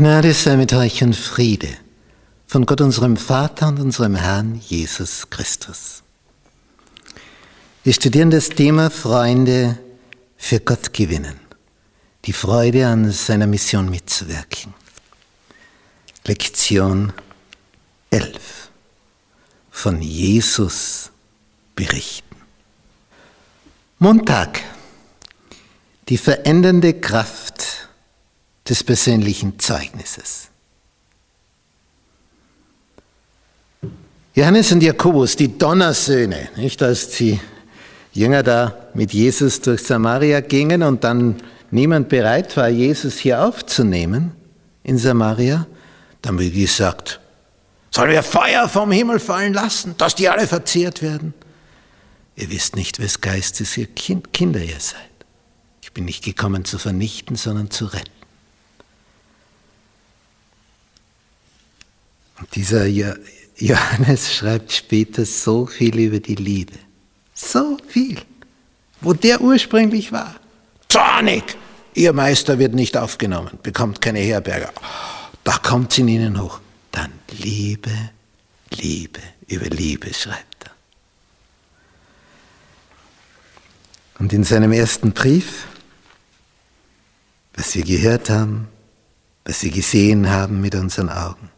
Gnade sei mit euch und Friede von Gott unserem Vater und unserem Herrn Jesus Christus. Wir studieren das Thema Freunde für Gott gewinnen, die Freude an seiner Mission mitzuwirken. Lektion 11 von Jesus berichten. Montag. Die verändernde Kraft des persönlichen Zeugnisses. Johannes und Jakobus, die Donnersöhne, nicht, als die Jünger da mit Jesus durch Samaria gingen und dann niemand bereit war, Jesus hier aufzunehmen in Samaria, dann haben wir gesagt, sollen wir Feuer vom Himmel fallen lassen, dass die alle verzehrt werden? Ihr wisst nicht, wes Geistes ihr kind, Kinder ihr seid. Ich bin nicht gekommen zu vernichten, sondern zu retten. Dieser Johannes schreibt später so viel über die Liebe. So viel. Wo der ursprünglich war. Zornig! Ihr Meister wird nicht aufgenommen, bekommt keine Herberge. Da kommt es in ihnen hoch. Dann Liebe, Liebe, über Liebe schreibt er. Und in seinem ersten Brief, was wir gehört haben, was wir gesehen haben mit unseren Augen,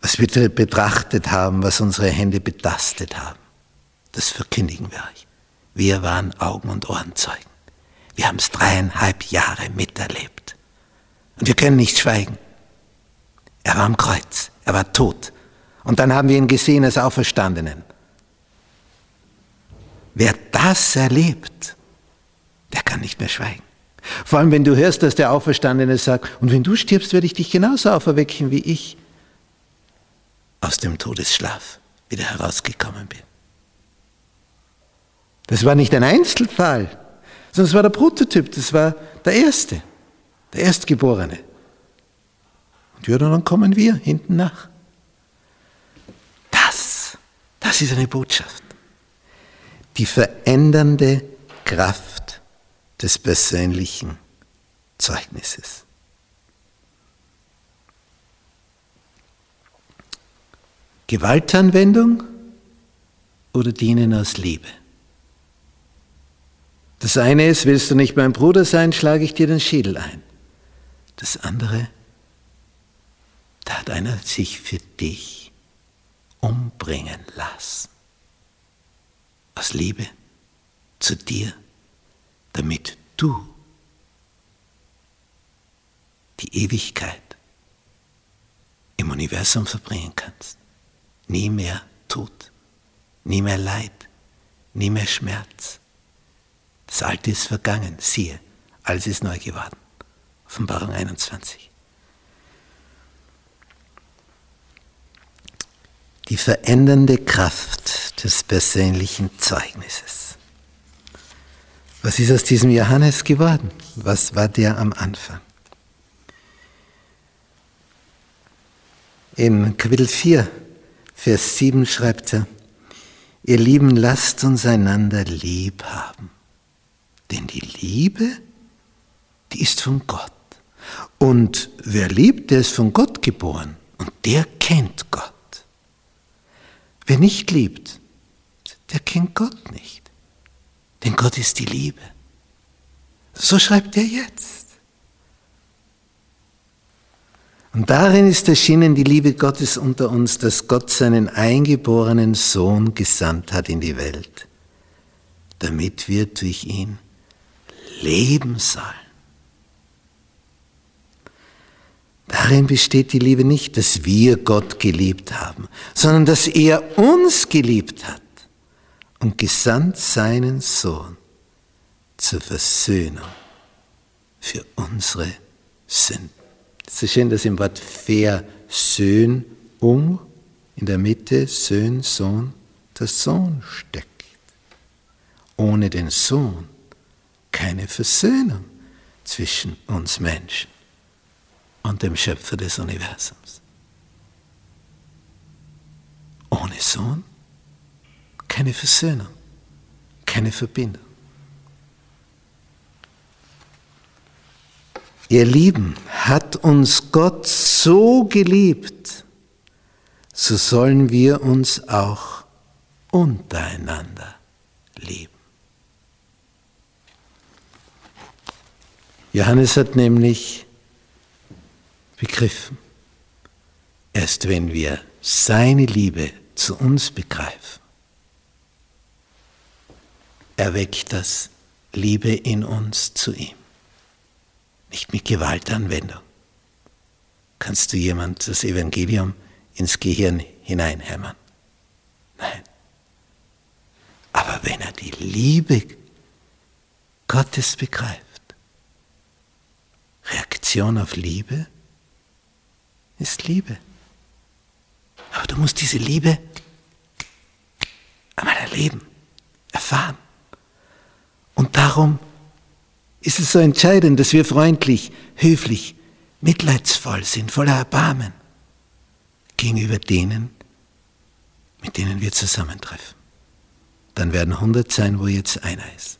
was wir betrachtet haben, was unsere Hände betastet haben. Das verkündigen wir euch. Wir waren Augen- und Ohrenzeugen. Wir haben es dreieinhalb Jahre miterlebt. Und wir können nicht schweigen. Er war am Kreuz, er war tot. Und dann haben wir ihn gesehen als Auferstandenen. Wer das erlebt, der kann nicht mehr schweigen. Vor allem, wenn du hörst, dass der Auferstandene sagt, und wenn du stirbst, werde ich dich genauso auferwecken wie ich aus dem Todesschlaf wieder herausgekommen bin. Das war nicht ein Einzelfall, sondern es war der Prototyp, das war der Erste, der Erstgeborene. Und ja, dann kommen wir hinten nach. Das, das ist eine Botschaft. Die verändernde Kraft des persönlichen Zeugnisses. Gewaltanwendung oder dienen aus Liebe? Das eine ist, willst du nicht mein Bruder sein, schlage ich dir den Schädel ein. Das andere, da hat einer sich für dich umbringen lassen. Aus Liebe zu dir, damit du die Ewigkeit im Universum verbringen kannst nie mehr Tod, nie mehr Leid, nie mehr Schmerz. Das Alte ist vergangen, siehe, alles ist neu geworden. Offenbarung 21. Die verändernde Kraft des persönlichen Zeugnisses. Was ist aus diesem Johannes geworden? Was war der am Anfang? In Kapitel 4 Vers 7 schreibt er, ihr Lieben, lasst uns einander lieb haben. Denn die Liebe, die ist von Gott. Und wer liebt, der ist von Gott geboren. Und der kennt Gott. Wer nicht liebt, der kennt Gott nicht. Denn Gott ist die Liebe. So schreibt er jetzt. Und darin ist erschienen die Liebe Gottes unter uns, dass Gott seinen eingeborenen Sohn gesandt hat in die Welt, damit wir durch ihn leben sollen. Darin besteht die Liebe nicht, dass wir Gott geliebt haben, sondern dass er uns geliebt hat und gesandt seinen Sohn zur Versöhnung für unsere Sünden. Ist schön, dass im Wort Versöhnung in der Mitte Söhn, Sohn, der Sohn steckt. Ohne den Sohn keine Versöhnung zwischen uns Menschen und dem Schöpfer des Universums. Ohne Sohn keine Versöhnung, keine Verbindung. Ihr Lieben, hat uns Gott so geliebt, so sollen wir uns auch untereinander lieben. Johannes hat nämlich begriffen, erst wenn wir seine Liebe zu uns begreifen, erweckt das Liebe in uns zu ihm. Nicht mit Gewaltanwendung. Kannst du jemand das Evangelium ins Gehirn hineinhämmern? Nein. Aber wenn er die Liebe Gottes begreift, Reaktion auf Liebe ist Liebe. Aber du musst diese Liebe einmal erleben, erfahren. Und darum ist es so entscheidend, dass wir freundlich, höflich, mitleidsvoll sind, voller Erbarmen gegenüber denen, mit denen wir zusammentreffen. Dann werden hundert sein, wo jetzt einer ist.